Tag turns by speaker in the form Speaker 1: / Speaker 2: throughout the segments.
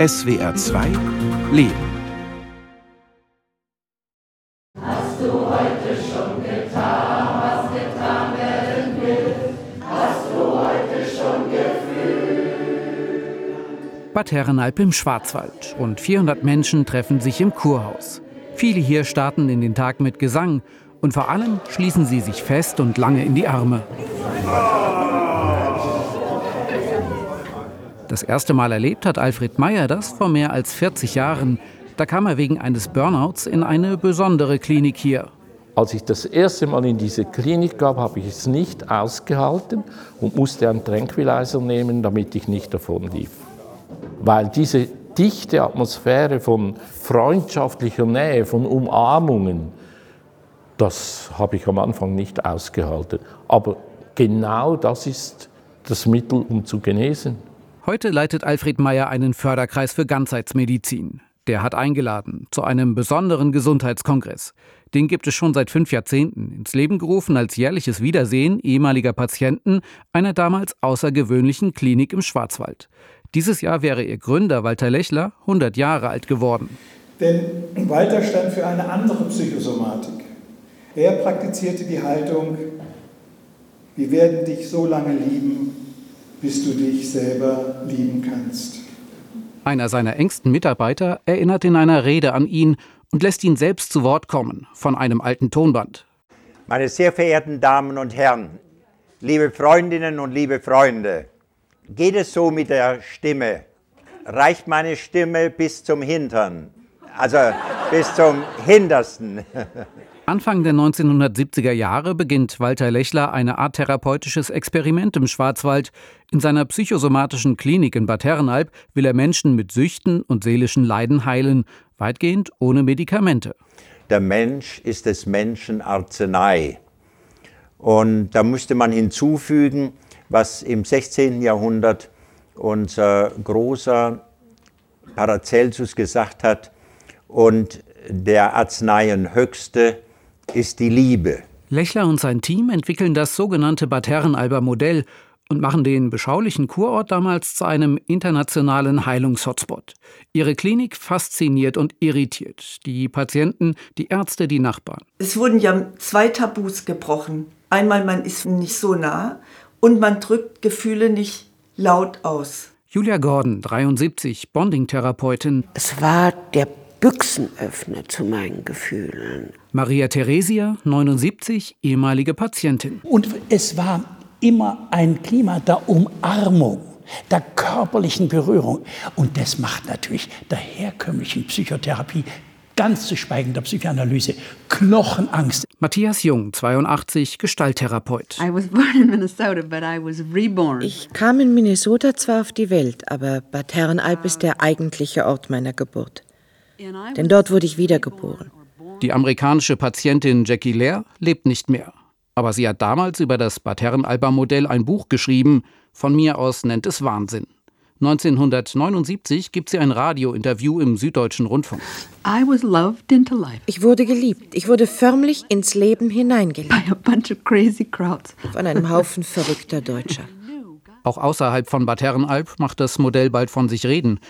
Speaker 1: SWR 2 Leben.
Speaker 2: Hast du heute schon getan, was getan werden will? Hast du heute schon gefühlt?
Speaker 3: Bad Herrenalb im Schwarzwald. Rund 400 Menschen treffen sich im Kurhaus. Viele hier starten in den Tag mit Gesang und vor allem schließen sie sich fest und lange in die Arme. Das erste Mal erlebt hat Alfred Meyer das vor mehr als 40 Jahren. Da kam er wegen eines Burnouts in eine besondere Klinik hier.
Speaker 4: Als ich das erste Mal in diese Klinik gab, habe ich es nicht ausgehalten und musste einen Tranquilizer nehmen, damit ich nicht davon lief. Weil diese dichte Atmosphäre von freundschaftlicher Nähe, von Umarmungen, das habe ich am Anfang nicht ausgehalten. Aber genau das ist das Mittel, um zu genesen.
Speaker 3: Heute leitet Alfred Meyer einen Förderkreis für Ganzheitsmedizin. Der hat eingeladen zu einem besonderen Gesundheitskongress. Den gibt es schon seit fünf Jahrzehnten, ins Leben gerufen als jährliches Wiedersehen ehemaliger Patienten einer damals außergewöhnlichen Klinik im Schwarzwald. Dieses Jahr wäre ihr Gründer Walter Lechler 100 Jahre alt geworden.
Speaker 5: Denn Walter stand für eine andere Psychosomatik. Er praktizierte die Haltung, wir werden dich so lange lieben, bis du dich selber lieben kannst.
Speaker 3: Einer seiner engsten Mitarbeiter erinnert in einer Rede an ihn und lässt ihn selbst zu Wort kommen von einem alten Tonband.
Speaker 6: Meine sehr verehrten Damen und Herren, liebe Freundinnen und liebe Freunde, geht es so mit der Stimme? Reicht meine Stimme bis zum Hintern? Also bis zum Hintersten.
Speaker 3: Anfang der 1970er Jahre beginnt Walter Lechler eine Art therapeutisches Experiment im Schwarzwald. In seiner psychosomatischen Klinik in Bad Herrenalb will er Menschen mit Süchten und seelischen Leiden heilen, weitgehend ohne Medikamente.
Speaker 6: Der Mensch ist des Menschen Arznei. Und da musste man hinzufügen, was im 16. Jahrhundert unser großer Paracelsus gesagt hat, und der Arzneien höchste ist die Liebe.
Speaker 3: Lechler und sein Team entwickeln das sogenannte Bad Herrenalber Modell und machen den beschaulichen Kurort damals zu einem internationalen Heilungshotspot. Ihre Klinik fasziniert und irritiert. Die Patienten, die Ärzte, die Nachbarn.
Speaker 7: Es wurden ja zwei Tabus gebrochen. Einmal, man ist nicht so nah und man drückt Gefühle nicht laut aus.
Speaker 3: Julia Gordon, 73, Bonding-Therapeutin.
Speaker 8: Es war der Büchsenöffner zu meinen Gefühlen.
Speaker 3: Maria Theresia, 79, ehemalige Patientin.
Speaker 9: Und es war immer ein Klima der Umarmung, der körperlichen Berührung. Und das macht natürlich der herkömmlichen Psychotherapie ganz zu schweigen der Psychoanalyse, Knochenangst.
Speaker 3: Matthias Jung, 82, Gestalttherapeut.
Speaker 10: Ich kam in Minnesota zwar auf die Welt, aber Bad Herrenalb ist der eigentliche Ort meiner Geburt. Denn dort wurde ich wiedergeboren.
Speaker 3: Die amerikanische Patientin Jackie Lehr lebt nicht mehr. Aber sie hat damals über das Bad Herrenalber-Modell ein Buch geschrieben. Von mir aus nennt es Wahnsinn. 1979 gibt sie ein Radiointerview im Süddeutschen Rundfunk.
Speaker 10: Ich wurde geliebt. Ich wurde förmlich ins Leben hineingeliebt. Von einem Haufen verrückter Deutscher.
Speaker 3: Auch außerhalb von Bad Herrenalb macht das Modell bald von sich reden.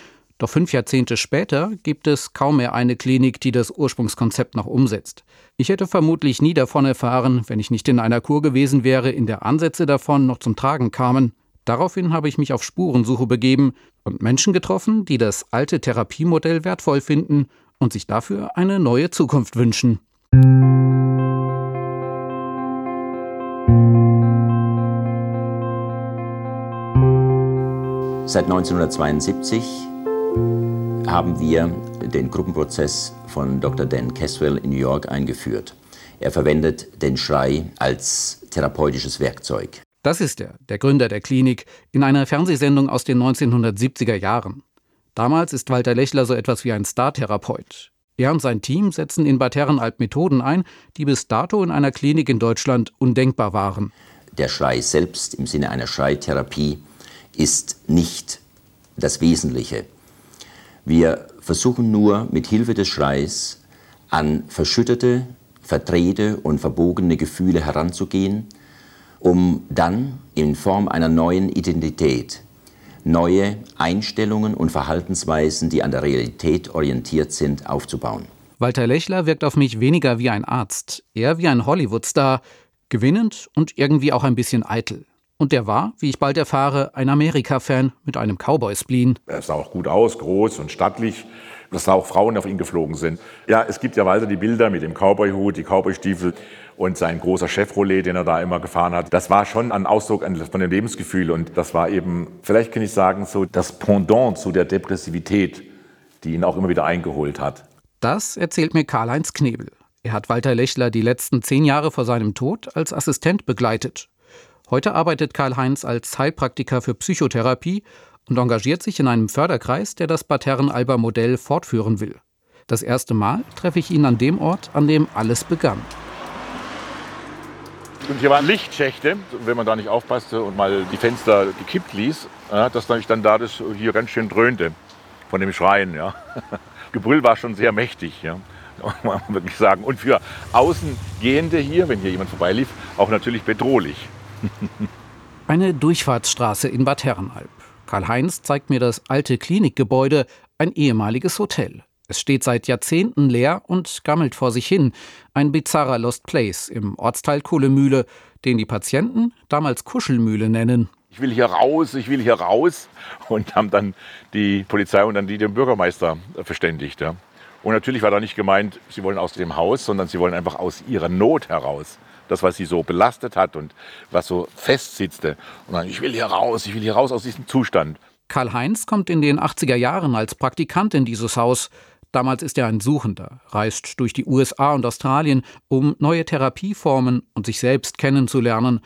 Speaker 3: Doch fünf Jahrzehnte später gibt es kaum mehr eine Klinik, die das Ursprungskonzept noch umsetzt. Ich hätte vermutlich nie davon erfahren, wenn ich nicht in einer Kur gewesen wäre, in der Ansätze davon noch zum Tragen kamen. Daraufhin habe ich mich auf Spurensuche begeben und Menschen getroffen, die das alte Therapiemodell wertvoll finden und sich dafür eine neue Zukunft wünschen.
Speaker 11: Seit 1972 haben wir den Gruppenprozess von Dr. Dan Caswell in New York eingeführt. Er verwendet den Schrei als therapeutisches Werkzeug.
Speaker 3: Das ist er, der Gründer der Klinik, in einer Fernsehsendung aus den 1970er Jahren. Damals ist Walter Lechler so etwas wie ein Startherapeut. Er und sein Team setzen in Bad Herrenalb Methoden ein, die bis dato in einer Klinik in Deutschland undenkbar waren.
Speaker 11: Der Schrei selbst im Sinne einer Schreitherapie ist nicht das Wesentliche. Wir versuchen nur mit Hilfe des Schreis an verschüttete, verdrehte und verbogene Gefühle heranzugehen, um dann in Form einer neuen Identität neue Einstellungen und Verhaltensweisen, die an der Realität orientiert sind, aufzubauen.
Speaker 3: Walter Lechler wirkt auf mich weniger wie ein Arzt, eher wie ein Hollywood-Star, gewinnend und irgendwie auch ein bisschen eitel. Und der war, wie ich bald erfahre, ein Amerika-Fan mit einem Cowboy-Spleen.
Speaker 12: Er sah auch gut aus, groß und stattlich, dass da auch Frauen auf ihn geflogen sind. Ja, es gibt ja weiter die Bilder mit dem Cowboy-Hut, die Cowboy-Stiefel und sein großer Chevrolet, den er da immer gefahren hat. Das war schon ein Ausdruck von dem Lebensgefühl und das war eben, vielleicht kann ich sagen, so das Pendant zu der Depressivität, die ihn auch immer wieder eingeholt hat.
Speaker 3: Das erzählt mir Karl-Heinz Knebel. Er hat Walter Lechler die letzten zehn Jahre vor seinem Tod als Assistent begleitet. Heute arbeitet Karl-Heinz als Heilpraktiker für Psychotherapie und engagiert sich in einem Förderkreis, der das Batern-Alber-Modell fortführen will. Das erste Mal treffe ich ihn an dem Ort, an dem alles begann.
Speaker 12: Und hier waren Lichtschächte, wenn man da nicht aufpasste und mal die Fenster gekippt ließ, dass dann da das hier ganz schön dröhnte von dem Schreien. Ja. Gebrüll war schon sehr mächtig, ja. man wirklich sagen. Und für Außengehende hier, wenn hier jemand vorbeilief, auch natürlich bedrohlich.
Speaker 3: Eine Durchfahrtsstraße in Bad Herrenalb. Karl-Heinz zeigt mir das alte Klinikgebäude, ein ehemaliges Hotel. Es steht seit Jahrzehnten leer und gammelt vor sich hin. Ein bizarrer Lost Place im Ortsteil Kohlemühle, den die Patienten damals Kuschelmühle nennen.
Speaker 12: Ich will hier raus, ich will hier raus. Und haben dann die Polizei und dann die den Bürgermeister verständigt. Ja. Und natürlich war da nicht gemeint, sie wollen aus dem Haus, sondern sie wollen einfach aus ihrer Not heraus. Das, was sie so belastet hat und was so festsitzte. Und dann, ich will hier raus, ich will hier raus aus diesem Zustand.
Speaker 3: Karl-Heinz kommt in den 80er Jahren als Praktikant in dieses Haus. Damals ist er ein Suchender, reist durch die USA und Australien, um neue Therapieformen und sich selbst kennenzulernen.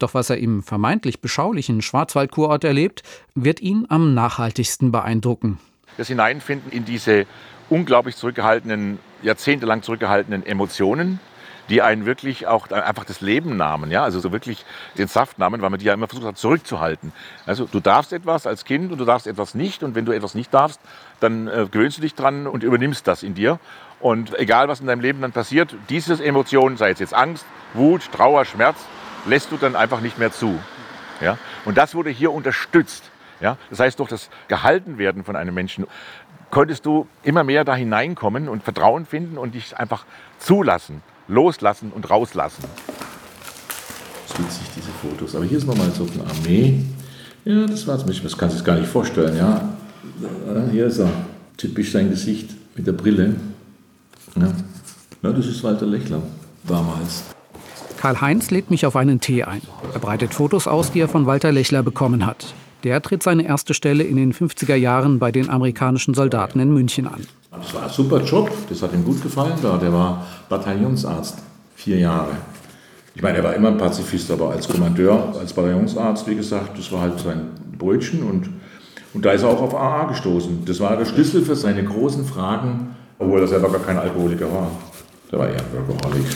Speaker 3: Doch was er im vermeintlich beschaulichen Schwarzwaldkurort erlebt, wird ihn am nachhaltigsten beeindrucken.
Speaker 12: Das Hineinfinden in diese unglaublich zurückgehaltenen, jahrzehntelang zurückgehaltenen Emotionen, die einen wirklich auch einfach das Leben nahmen, ja, also so wirklich den Saft nahmen, weil man die ja immer versucht hat zurückzuhalten. Also du darfst etwas als Kind und du darfst etwas nicht und wenn du etwas nicht darfst, dann äh, gewöhnst du dich dran und übernimmst das in dir. Und egal was in deinem Leben dann passiert, diese Emotionen, sei es jetzt Angst, Wut, Trauer, Schmerz, lässt du dann einfach nicht mehr zu. Ja? Und das wurde hier unterstützt. Ja? Das heißt, durch das Gehaltenwerden von einem Menschen konntest du immer mehr da hineinkommen und Vertrauen finden und dich einfach zulassen, loslassen und rauslassen.
Speaker 13: Das ist witzig, diese Fotos. Aber hier ist nochmal so eine Armee. Ja, das war's. Das kannst du sich gar nicht vorstellen. Ja, hier ist er. Typisch sein Gesicht mit der Brille. Ja, ja das ist Walter Lechler damals.
Speaker 3: Karl-Heinz lädt mich auf einen Tee ein. Er breitet Fotos aus, die er von Walter Lechler bekommen hat. Der tritt seine erste Stelle in den 50er Jahren bei den amerikanischen Soldaten in München an.
Speaker 13: Das war ein super Job, das hat ihm gut gefallen da. Der war Bataillonsarzt, vier Jahre. Ich meine, er war immer ein Pazifist, aber als Kommandeur, als Bataillonsarzt, wie gesagt, das war halt sein Brötchen. Und, und da ist er auch auf AA gestoßen. Das war der Schlüssel für seine großen Fragen, obwohl er selber gar kein Alkoholiker war. Der war eher ein Workaholic.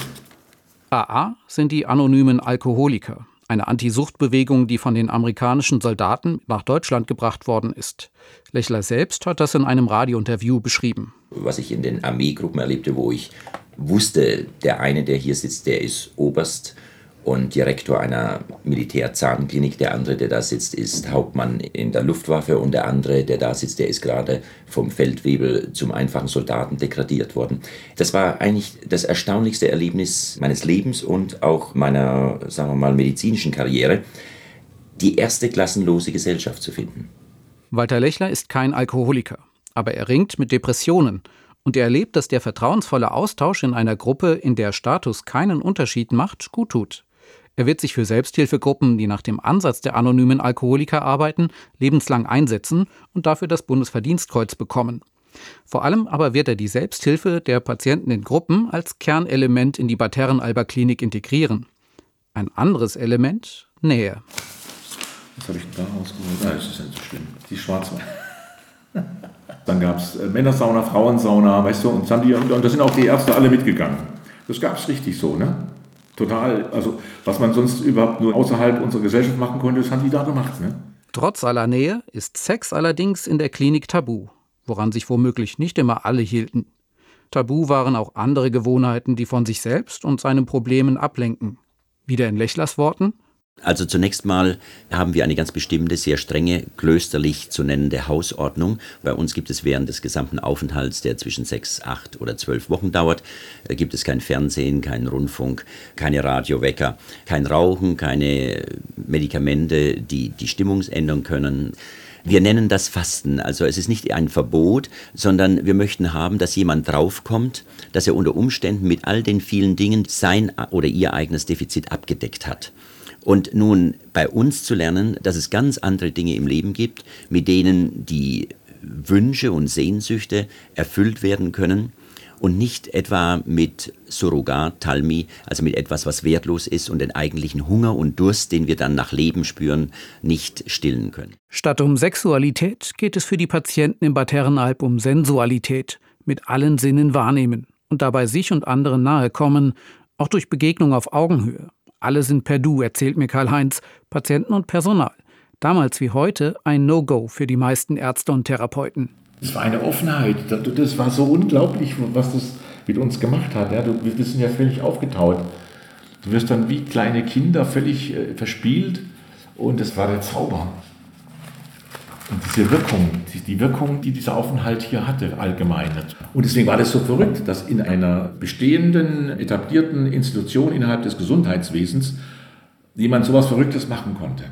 Speaker 3: AA sind die anonymen Alkoholiker eine Anti-Sucht-Bewegung, die von den amerikanischen Soldaten nach Deutschland gebracht worden ist. Lechler selbst hat das in einem Radiointerview beschrieben.
Speaker 11: Was ich in den Armeegruppen erlebte, wo ich wusste, der eine, der hier sitzt, der ist Oberst und Direktor einer Militärzahnklinik. Der andere, der da sitzt, ist Hauptmann in der Luftwaffe und der andere, der da sitzt, der ist gerade vom Feldwebel zum einfachen Soldaten degradiert worden. Das war eigentlich das erstaunlichste Erlebnis meines Lebens und auch meiner, sagen wir mal, medizinischen Karriere, die erste klassenlose Gesellschaft zu finden.
Speaker 3: Walter Lechler ist kein Alkoholiker, aber er ringt mit Depressionen und er erlebt, dass der vertrauensvolle Austausch in einer Gruppe, in der Status keinen Unterschied macht, gut tut. Er wird sich für Selbsthilfegruppen, die nach dem Ansatz der anonymen Alkoholiker arbeiten, lebenslang einsetzen und dafür das Bundesverdienstkreuz bekommen. Vor allem aber wird er die Selbsthilfe der Patienten in Gruppen als Kernelement in die Bad Herrenalber Klinik integrieren. Ein anderes Element Nähe.
Speaker 13: Was habe ich da ausgeholt? Nein, das ist nicht so schlimm. Die schwarze. Dann gab es äh, Männersauna, Frauensauna, weißt du, und, die, und da sind auch die Ärzte alle mitgegangen. Das gab es richtig so, ne? Total, also was man sonst überhaupt nur außerhalb unserer Gesellschaft machen konnte, das haben die da gemacht. Ne?
Speaker 3: Trotz aller Nähe ist Sex allerdings in der Klinik tabu, woran sich womöglich nicht immer alle hielten. Tabu waren auch andere Gewohnheiten, die von sich selbst und seinen Problemen ablenken. Wieder in Lechlers Worten,
Speaker 11: Also zunächst mal haben wir eine ganz bestimmte, sehr strenge, klösterlich zu nennende Hausordnung. Bei uns gibt es während des gesamten Aufenthalts, der zwischen sechs, acht oder zwölf Wochen dauert, äh, gibt es kein Fernsehen, keinen Rundfunk, keine Radiowecker, kein Rauchen, keine Medikamente, die die Stimmung ändern können. Wir nennen das Fasten. Also es ist nicht ein Verbot, sondern wir möchten haben, dass jemand draufkommt, dass er unter Umständen mit all den vielen Dingen sein oder ihr eigenes Defizit abgedeckt hat. Und nun bei uns zu lernen, dass es ganz andere Dinge im Leben gibt, mit denen die Wünsche und Sehnsüchte erfüllt werden können und nicht etwa mit Surrogat, Talmi, also mit etwas, was wertlos ist und den eigentlichen Hunger und Durst, den wir dann nach Leben spüren, nicht stillen können.
Speaker 3: Statt um Sexualität geht es für die Patienten im Bad Herrenalb um Sensualität, mit allen Sinnen wahrnehmen und dabei sich und anderen nahe kommen, auch durch Begegnung auf Augenhöhe. Alle sind per Du, erzählt mir Karl-Heinz, Patienten und Personal. Damals wie heute ein No-Go für die meisten Ärzte und Therapeuten.
Speaker 13: Es war eine Offenheit. Das war so unglaublich, was das mit uns gemacht hat. wir sind ja völlig aufgetaut. Du wirst dann wie kleine Kinder völlig äh, verspielt und es war der Zauber. Und diese Wirkung, die Wirkung, die dieser Aufenthalt hier hatte, allgemein. Und deswegen war das so verrückt, dass in einer bestehenden, etablierten Institution innerhalb des Gesundheitswesens jemand sowas Verrücktes machen konnte.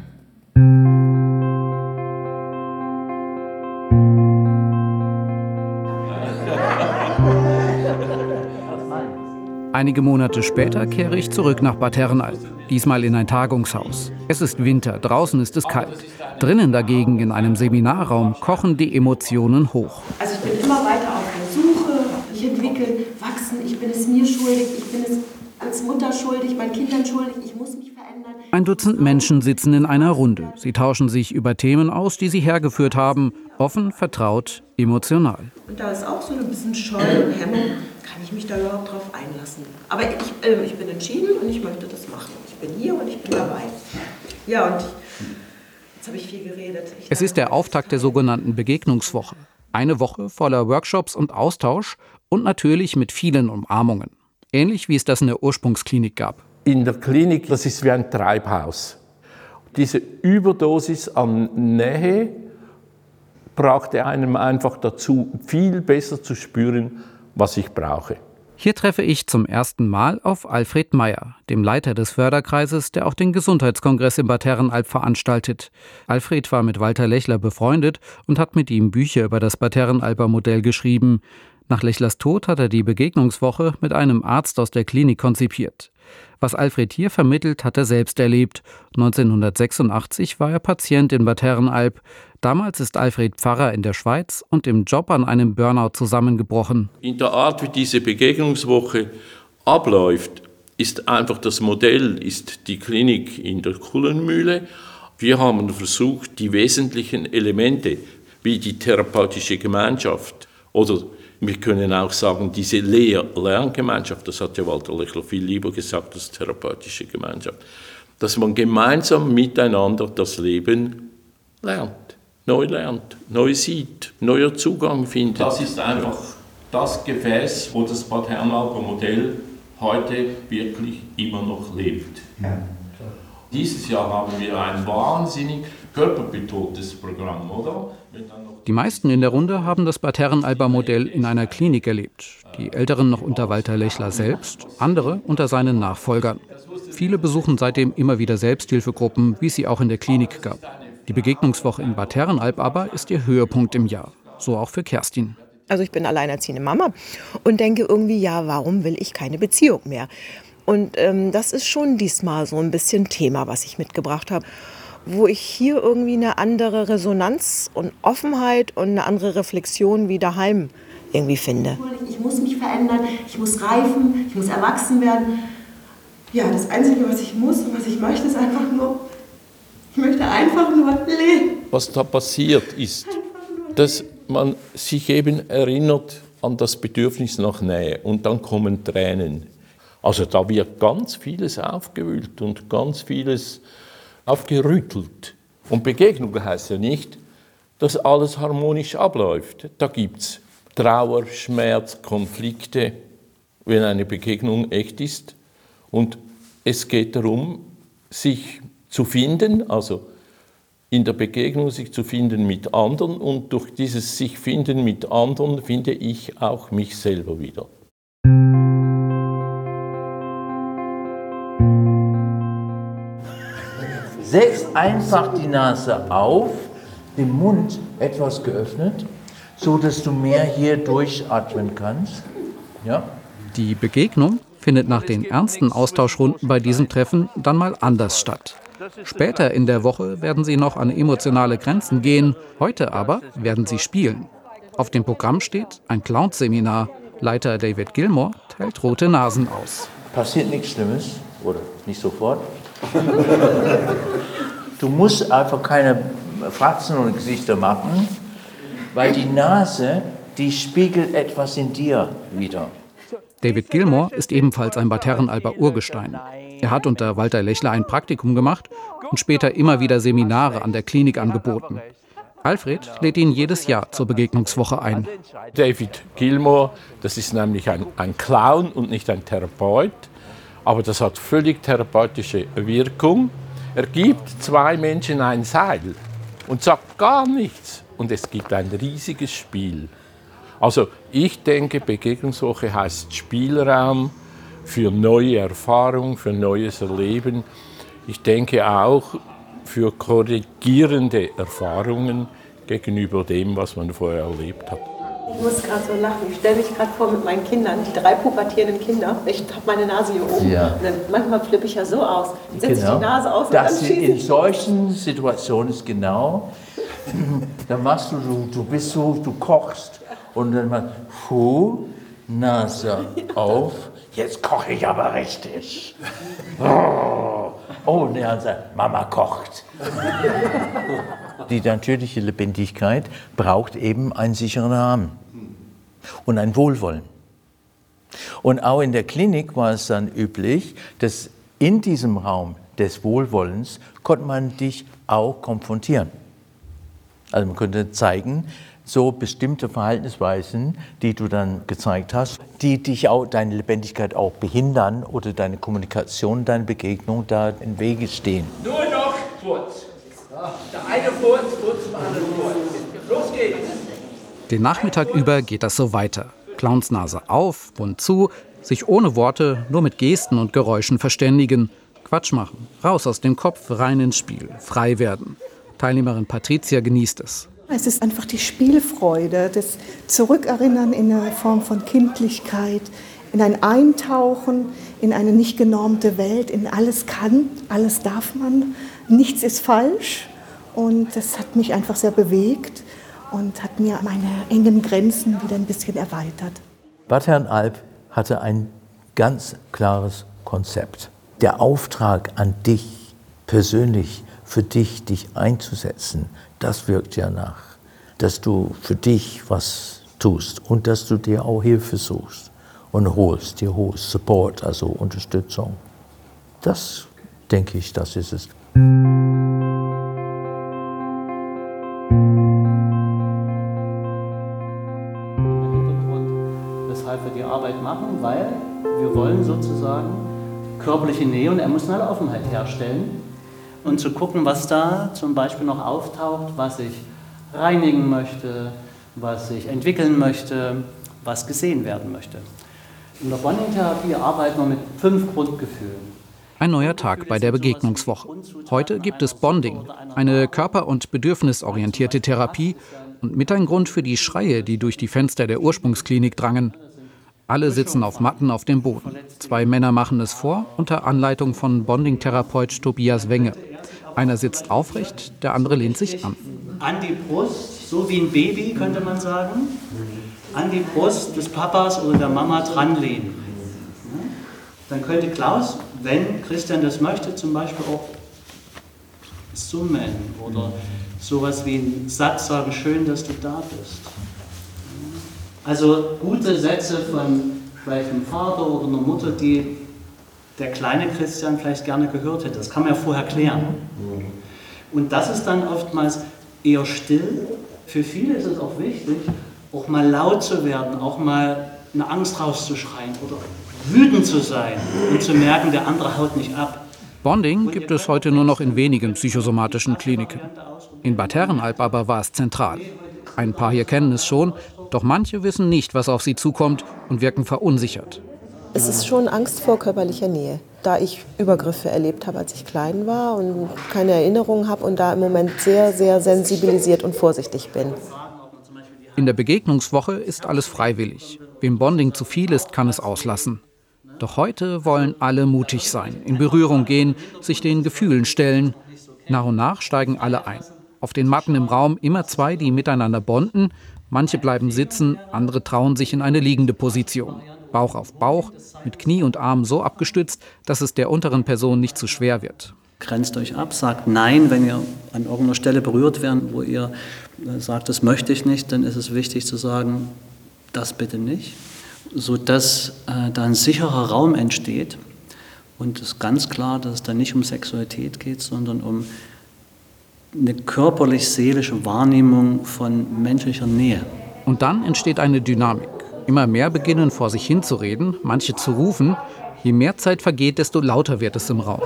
Speaker 3: Einige Monate später kehre ich zurück nach Bad Herrenalb, diesmal in ein Tagungshaus. Es ist Winter, draußen ist es kalt. Drinnen dagegen in einem Seminarraum kochen die Emotionen hoch.
Speaker 14: Also ich bin immer weiter auf der Suche, ich entwickle, wachsen, ich bin es mir schuldig, ich bin es als Mutter schuldig, meinen Kindern schuldig, ich muss mich verändern.
Speaker 3: Ein Dutzend Menschen sitzen in einer Runde. Sie tauschen sich über Themen aus, die sie hergeführt haben, offen, vertraut, emotional.
Speaker 14: Und da ist auch so ein bisschen Scheu und Hemmung kann ich mich da überhaupt drauf einlassen? Aber ich, äh, ich bin entschieden und ich möchte das machen. Ich bin hier und ich bin dabei. Ja, und jetzt habe ich viel geredet. Ich
Speaker 3: es ist der Auftakt der sogenannten Begegnungswoche. Eine Woche voller Workshops und Austausch und natürlich mit vielen Umarmungen. Ähnlich wie es das in der Ursprungsklinik gab.
Speaker 4: In der Klinik, das ist wie ein Treibhaus. Diese Überdosis an Nähe brachte einem einfach dazu, viel besser zu spüren, was ich brauche.
Speaker 3: Hier treffe ich zum ersten Mal auf Alfred Meyer, dem Leiter des Förderkreises, der auch den Gesundheitskongress in Bad Herrenalb veranstaltet. Alfred war mit Walter Lechler befreundet und hat mit ihm Bücher über das Bad Herrenalber Modell geschrieben. Nach Lechlers Tod hat er die Begegnungswoche mit einem Arzt aus der Klinik konzipiert. Was Alfred hier vermittelt, hat er selbst erlebt. 1986 war er Patient in Bad Herrenalb. Damals ist Alfred Pfarrer in der Schweiz und im Job an einem Burnout zusammengebrochen.
Speaker 15: In der Art, wie diese Begegnungswoche abläuft, ist einfach das Modell, ist die Klinik in der Kullenmühle. Wir haben versucht, die wesentlichen Elemente, wie die therapeutische Gemeinschaft oder wir können auch sagen, diese Lehr-Lerngemeinschaft, das hat ja Walter Lechler viel lieber gesagt als therapeutische Gemeinschaft, dass man gemeinsam miteinander das Leben lernt, neu lernt, neu sieht, neuer Zugang findet. Das ist einfach das Gefäß, wo das Bad Herrenalber Modell heute wirklich immer noch lebt. Ja. Dieses Jahr haben wir ein wahnsinnig körperbetontes Programm, oder?
Speaker 3: Die meisten in der Runde haben das Bad Herrenalber Modell in einer Klinik erlebt. Die Älteren noch unter Walter Lechler selbst, andere unter seinen Nachfolgern. Viele besuchen seitdem immer wieder Selbsthilfegruppen, wie es sie auch in der Klinik gab. Die Begegnungswoche in Bad Herrenalb aber ist ihr Höhepunkt im Jahr. So auch für Kerstin.
Speaker 16: Also ich bin alleinerziehende Mama und denke irgendwie, ja, warum will ich keine Beziehung mehr? Und ähm, das ist schon diesmal so ein bisschen Thema, was ich mitgebracht habe wo ich hier irgendwie eine andere Resonanz und Offenheit und eine andere Reflexion wie daheim irgendwie finde.
Speaker 14: Ich muss mich verändern, ich muss reifen, ich muss erwachsen werden. Ja, das Einzige, was ich muss und was ich möchte, ist einfach nur, ich möchte einfach nur leben.
Speaker 4: Was da passiert ist, dass man sich eben erinnert an das Bedürfnis nach Nähe und dann kommen Tränen. Also da wird ganz vieles aufgewühlt und ganz vieles aufgerüttelt. Und Begegnung heißt ja nicht, dass alles harmonisch abläuft. Da gibt es Trauer, Schmerz, Konflikte, wenn eine Begegnung echt ist. Und es geht darum, sich
Speaker 15: zu finden, also in der Begegnung sich zu finden mit anderen und durch dieses sich finden mit anderen finde ich auch mich selber wieder.
Speaker 17: Setz einfach die Nase auf, den Mund etwas geöffnet, so dass du mehr hier durchatmen kannst. Ja?
Speaker 3: Die Begegnung findet nach den ernsten Austauschrunden bei diesem Treffen dann mal anders statt. Später in der Woche werden sie noch an emotionale Grenzen gehen, heute aber werden sie spielen. Auf dem Programm steht ein Clowns-Seminar. Leiter David Gilmore teilt rote Nasen aus.
Speaker 17: Passiert nichts Schlimmes, oder nicht sofort. Du musst einfach keine Fratzen und Gesichter machen, weil die Nase, die spiegelt etwas in dir wieder.
Speaker 3: David Gilmore ist ebenfalls ein Bad Herrenalber Urgestein. Er hat unter Walter Lechler ein Praktikum gemacht und später immer wieder Seminare an der Klinik angeboten. Alfred lädt ihn jedes Jahr zur Begegnungswoche ein.
Speaker 15: David Gilmore, das ist nämlich ein, ein Clown und nicht ein Therapeut, aber das hat völlig therapeutische Wirkung. Er gibt zwei Menschen ein Seil und sagt gar nichts und es gibt ein riesiges Spiel. Also ich denke, Begegnungswoche heißt Spielraum für neue Erfahrungen, für neues Erleben. Ich denke auch für korrigierende Erfahrungen gegenüber dem, was man vorher erlebt hat.
Speaker 14: Ich muss gerade so lachen. Ich stelle mich gerade vor mit meinen Kindern, die drei pubertierenden Kinder. Ich habe meine Nase hier oben. Ja. Und dann manchmal flippe ich ja so aus. Dann setze genau. ich die Nase aus und
Speaker 17: das
Speaker 14: dann schieße
Speaker 17: In solchen Situationen ist genau, dann machst du, du, du bist so, du kochst und dann machst du Nase auf, jetzt koche ich aber richtig. Oh, oh und er sagt, Mama kocht. Die natürliche Lebendigkeit braucht eben einen sicheren Rahmen und ein Wohlwollen. Und auch in der Klinik war es dann üblich, dass in diesem Raum des Wohlwollens konnte man dich auch konfrontieren. Also man könnte zeigen, so bestimmte Verhaltensweisen, die du dann gezeigt hast, die dich auch, deine Lebendigkeit auch behindern oder deine Kommunikation, deine Begegnung da im Wege stehen.
Speaker 2: Kurz. Der eine Furz, kurz zum anderen Furz. Los geht's.
Speaker 3: Den Nachmittag über geht das so weiter. Clowns Nase auf, Mund zu, sich ohne Worte, nur mit Gesten und Geräuschen verständigen, Quatsch machen, raus aus dem Kopf, rein ins Spiel, frei werden. Teilnehmerin Patricia genießt es.
Speaker 18: Es ist einfach die Spielfreude, das Zurückerinnern in eine Form von Kindlichkeit, in ein Eintauchen in eine nicht genormte Welt, in alles kann, alles darf man, nichts ist falsch. Und das hat mich einfach sehr bewegt und hat mir meine engen Grenzen wieder ein bisschen erweitert.
Speaker 17: Bad Herrenalb hatte ein ganz klares Konzept. Der Auftrag an dich persönlich, für dich, dich einzusetzen, das wirkt ja nach, dass du für dich was tust und dass du dir auch Hilfe suchst und holst, dir holst, Support, also Unterstützung. Das denke ich, das ist es.
Speaker 19: Weshalb wir die Arbeit machen, weil wir wollen sozusagen körperliche Nähe und emotionale Offenheit herstellen und zu gucken, was da zum Beispiel noch auftaucht, was ich reinigen möchte, was ich entwickeln möchte, was gesehen werden möchte. In der Bonding-Therapie arbeiten wir mit fünf Grundgefühlen.
Speaker 3: Ein neuer Tag bei der Begegnungswoche. Heute gibt es Bonding, eine körper- und bedürfnisorientierte Therapie und mit ein Grund für die Schreie, die durch die Fenster der Ursprungsklinik drangen. Alle sitzen auf Matten auf dem Boden. Zwei Männer machen es vor, unter Anleitung von Bonding-Therapeut Tobias Wenge. Einer sitzt aufrecht, der andere lehnt sich an.
Speaker 19: An die Brust, so wie ein Baby, könnte man sagen. An die Brust des Papas oder der Mama dranlehnen. Dann könnte Klaus, wenn Christian das möchte, zum Beispiel auch summen oder sowas wie einen Satz sagen, schön, dass du da bist. Also gute Sätze von vielleicht einem Vater oder einer Mutter, die der kleine Christian vielleicht gerne gehört hätte. Das kann man ja vorher klären. Und das ist dann oftmals eher still. Für viele ist es auch wichtig, auch mal laut zu werden, auch mal eine Angst rauszuschreien oder wütend zu sein und zu merken, der andere haut nicht ab.
Speaker 3: Bonding gibt es heute nur noch in wenigen psychosomatischen Kliniken. In Bad Herrenalb aber war es zentral. Ein paar hier kennen es schon, doch manche wissen nicht, was auf sie zukommt und wirken verunsichert.
Speaker 16: Es ist schon Angst vor körperlicher Nähe, da ich Übergriffe erlebt habe, als ich klein war und keine Erinnerungen habe und da im Moment sehr, sehr sensibilisiert und vorsichtig bin.
Speaker 3: In der Begegnungswoche ist alles freiwillig. Wem Bonding zu viel ist, kann es auslassen. Doch heute wollen alle mutig sein, in Berührung gehen, sich den Gefühlen stellen. Nach und nach steigen alle ein. Auf den Matten im Raum immer zwei, die miteinander bonden. Manche bleiben sitzen, andere trauen sich in eine liegende Position. Bauch auf Bauch, mit Knie und Arm so abgestützt, dass es der unteren Person nicht zu schwer wird.
Speaker 14: Grenzt euch ab, sagt Nein, wenn ihr an irgendeiner Stelle berührt werdet, wo ihr äh, sagt, das möchte ich nicht, dann ist es wichtig zu sagen, das bitte nicht, sodass äh, da ein sicherer Raum entsteht. Und es ist ganz klar, dass es da nicht um Sexualität geht, sondern um eine körperlich-seelische Wahrnehmung von menschlicher Nähe.
Speaker 3: Und dann entsteht eine Dynamik. Immer mehr beginnen vor sich hinzureden, manche zu rufen. Je mehr Zeit vergeht, desto lauter wird es im Raum.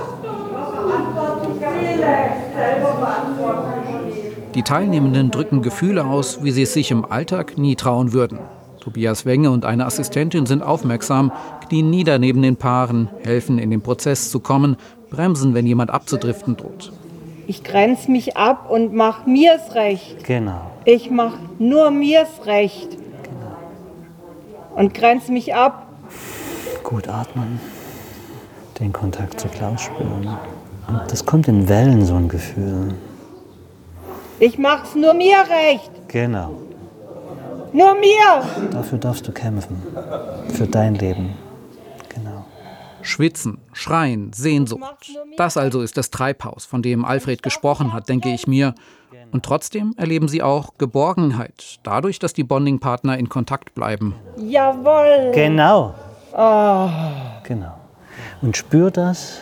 Speaker 3: Die Teilnehmenden drücken Gefühle aus, wie sie es sich im Alltag nie trauen würden. Tobias Wenge und eine Assistentin sind aufmerksam, knien nieder neben den Paaren, helfen in den Prozess zu kommen, bremsen, wenn jemand abzudriften droht.
Speaker 20: Ich grenze mich ab und mach mir's recht.
Speaker 14: Genau.
Speaker 20: Ich mach nur mir's recht. Genau. Und grenze mich ab.
Speaker 14: Gut atmen. Den Kontakt zu Klaus spüren. Und das kommt in Wellen, so ein Gefühl.
Speaker 20: Ich mach's nur mir recht.
Speaker 14: Genau.
Speaker 20: Nur mir.
Speaker 14: Dafür darfst du kämpfen. Für dein Leben.
Speaker 3: Schwitzen, Schreien, Sehnsucht. Das also ist das Treibhaus, von dem Alfred gesprochen hat, denke ich mir. Und trotzdem erleben sie auch Geborgenheit, dadurch, dass die Bonding-Partner in Kontakt bleiben.
Speaker 20: Jawohl.
Speaker 14: Genau.
Speaker 20: Oh.
Speaker 14: Genau. Und spür das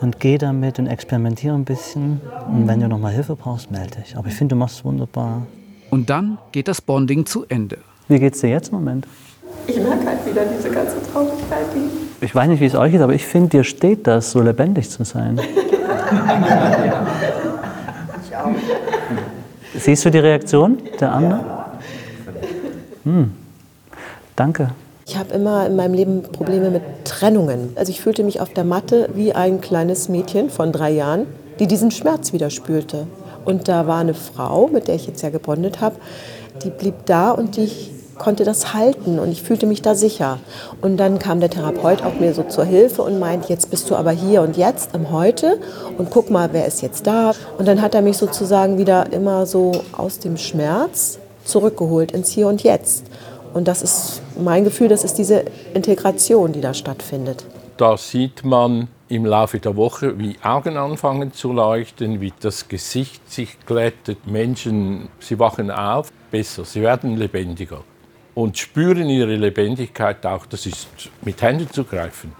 Speaker 14: und geh damit und experimentiere ein bisschen. Und wenn du nochmal Hilfe brauchst, melde dich. Aber ich finde, du machst es wunderbar.
Speaker 3: Und dann geht das Bonding zu Ende.
Speaker 14: Wie geht's dir jetzt im Moment?
Speaker 21: Ich merke halt wieder diese ganze Traurigkeit.
Speaker 14: Ich weiß nicht, wie es euch geht, aber ich finde, dir steht das, so lebendig zu sein.
Speaker 21: ich auch.
Speaker 14: Siehst du die Reaktion der anderen? Hm. Danke.
Speaker 16: Ich habe immer in meinem Leben Probleme mit Trennungen. Also ich fühlte mich auf der Matte wie ein kleines Mädchen von drei Jahren, die diesen Schmerz wieder spürte. Und da war eine Frau, mit der ich jetzt ja gebondet habe, die blieb da und die konnte das halten und ich fühlte mich da sicher. Und dann kam der Therapeut auch mir so zur Hilfe und meint, jetzt bist du aber hier und jetzt im Heute und guck mal, wer ist jetzt da. Und dann hat er mich sozusagen wieder immer so aus dem Schmerz zurückgeholt ins Hier und Jetzt. Und das ist mein Gefühl, das ist diese Integration, die da stattfindet.
Speaker 15: Da sieht man im Laufe der Woche, wie Augen anfangen zu leuchten, wie das Gesicht sich glättet. Menschen, sie wachen auf, besser, sie werden lebendiger und spüren ihre Lebendigkeit auch. Das ist mit Händen zu greifen.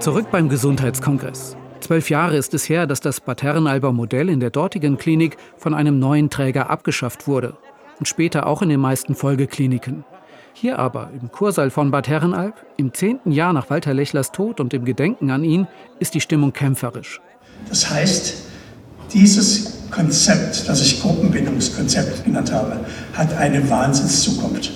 Speaker 3: Zurück beim Gesundheitskongress. Zwölf Jahre ist es her, dass das Bad Herrenalber Modell in der dortigen Klinik von einem neuen Träger abgeschafft wurde und später auch in den meisten Folgekliniken. Hier aber, im Kursaal von Bad Herrenalb, im zehnten Jahr nach Walter Lechlers Tod und im Gedenken an ihn, ist die Stimmung kämpferisch.
Speaker 5: Das heißt, dieses Konzept, das ich Gruppenbindungskonzept genannt habe, hat eine Wahnsinnszukunft.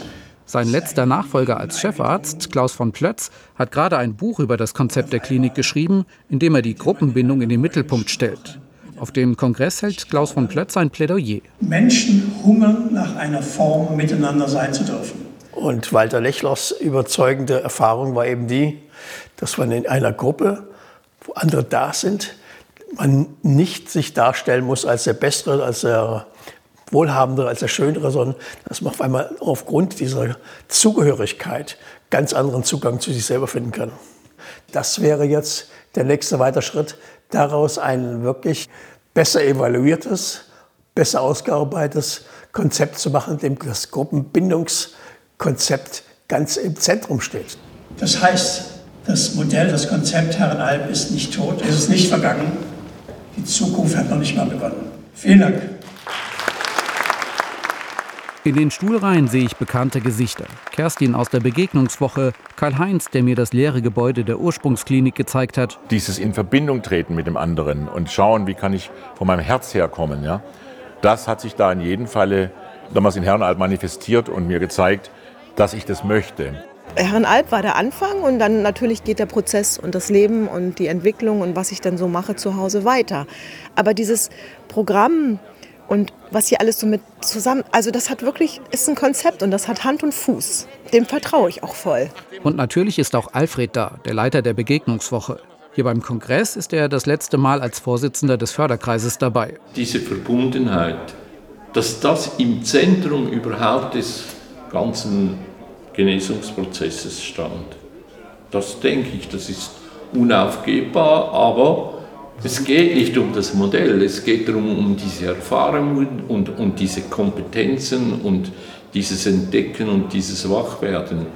Speaker 3: Sein letzter Nachfolger als Chefarzt, Klaus von Plötz, hat gerade ein Buch über das Konzept der Klinik geschrieben, in dem er die Gruppenbindung in den Mittelpunkt stellt. Auf dem Kongress hält Klaus von Plötz ein Plädoyer.
Speaker 5: Menschen hungern nach einer Form, miteinander sein zu dürfen.
Speaker 22: Und Walter Lechlers überzeugende Erfahrung war eben die, dass man in einer Gruppe, wo andere da sind, man nicht sich darstellen muss als der Bessere, als der Wohlhabendere, als der Schönere, sondern dass man auf einmal aufgrund dieser Zugehörigkeit ganz anderen Zugang zu sich selber finden kann. Das wäre jetzt der nächste weitere Schritt, daraus ein wirklich besser evaluiertes, besser ausgearbeitetes Konzept zu machen, dem das Gruppenbindungs- Konzept ganz im Zentrum steht.
Speaker 5: Das heißt, das Modell, das Konzept Herrenalb ist nicht tot, es ist nicht vergangen. Die Zukunft hat noch nicht mal begonnen.
Speaker 22: Vielen Dank.
Speaker 3: In den Stuhlreihen sehe ich bekannte Gesichter. Kerstin aus der Begegnungswoche, Karl-Heinz, der mir das leere Gebäude der Ursprungsklinik gezeigt hat.
Speaker 12: Dieses in Verbindung treten mit dem anderen und schauen, wie kann ich von meinem Herz herkommen, ja, das hat sich da in jedem Falle damals in Herrenalb manifestiert und mir gezeigt, dass ich das möchte.
Speaker 16: Herrenalb war der Anfang und dann natürlich geht der Prozess und das Leben und die Entwicklung und was ich dann so mache zu Hause weiter. Aber dieses Programm und was hier alles so mit zusammen, also das hat wirklich, ist ein Konzept und das hat Hand und Fuß. Dem vertraue ich auch voll.
Speaker 3: Und natürlich ist auch Alfred da, der Leiter der Begegnungswoche. Hier beim Kongress ist er das letzte Mal als Vorsitzender des Förderkreises dabei.
Speaker 15: Diese Verbundenheit, dass das im Zentrum überhaupt des ganzen Genesungsprozesses stand, das denke ich, das ist unaufgebbar, aber es geht nicht um das Modell, es geht darum, um diese Erfahrungen und, und diese Kompetenzen und dieses Entdecken und dieses Wachwerden.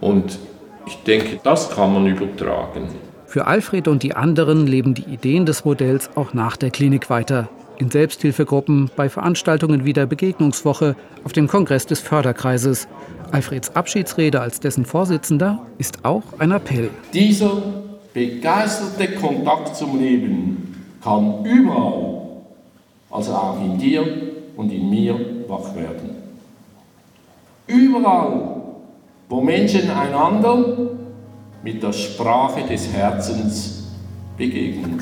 Speaker 15: Und ich denke, das kann man übertragen.
Speaker 3: Für Alfred und die anderen leben die Ideen des Modells auch nach der Klinik weiter. In Selbsthilfegruppen, bei Veranstaltungen wie der Begegnungswoche, auf dem Kongress des Förderkreises. Alfreds Abschiedsrede als dessen Vorsitzender ist auch ein Appell.
Speaker 15: Dieser begeisterte Kontakt zum Leben kann überall, also auch in dir und in mir, wach werden. Überall, wo Menschen einander mit der Sprache des Herzens begegnen.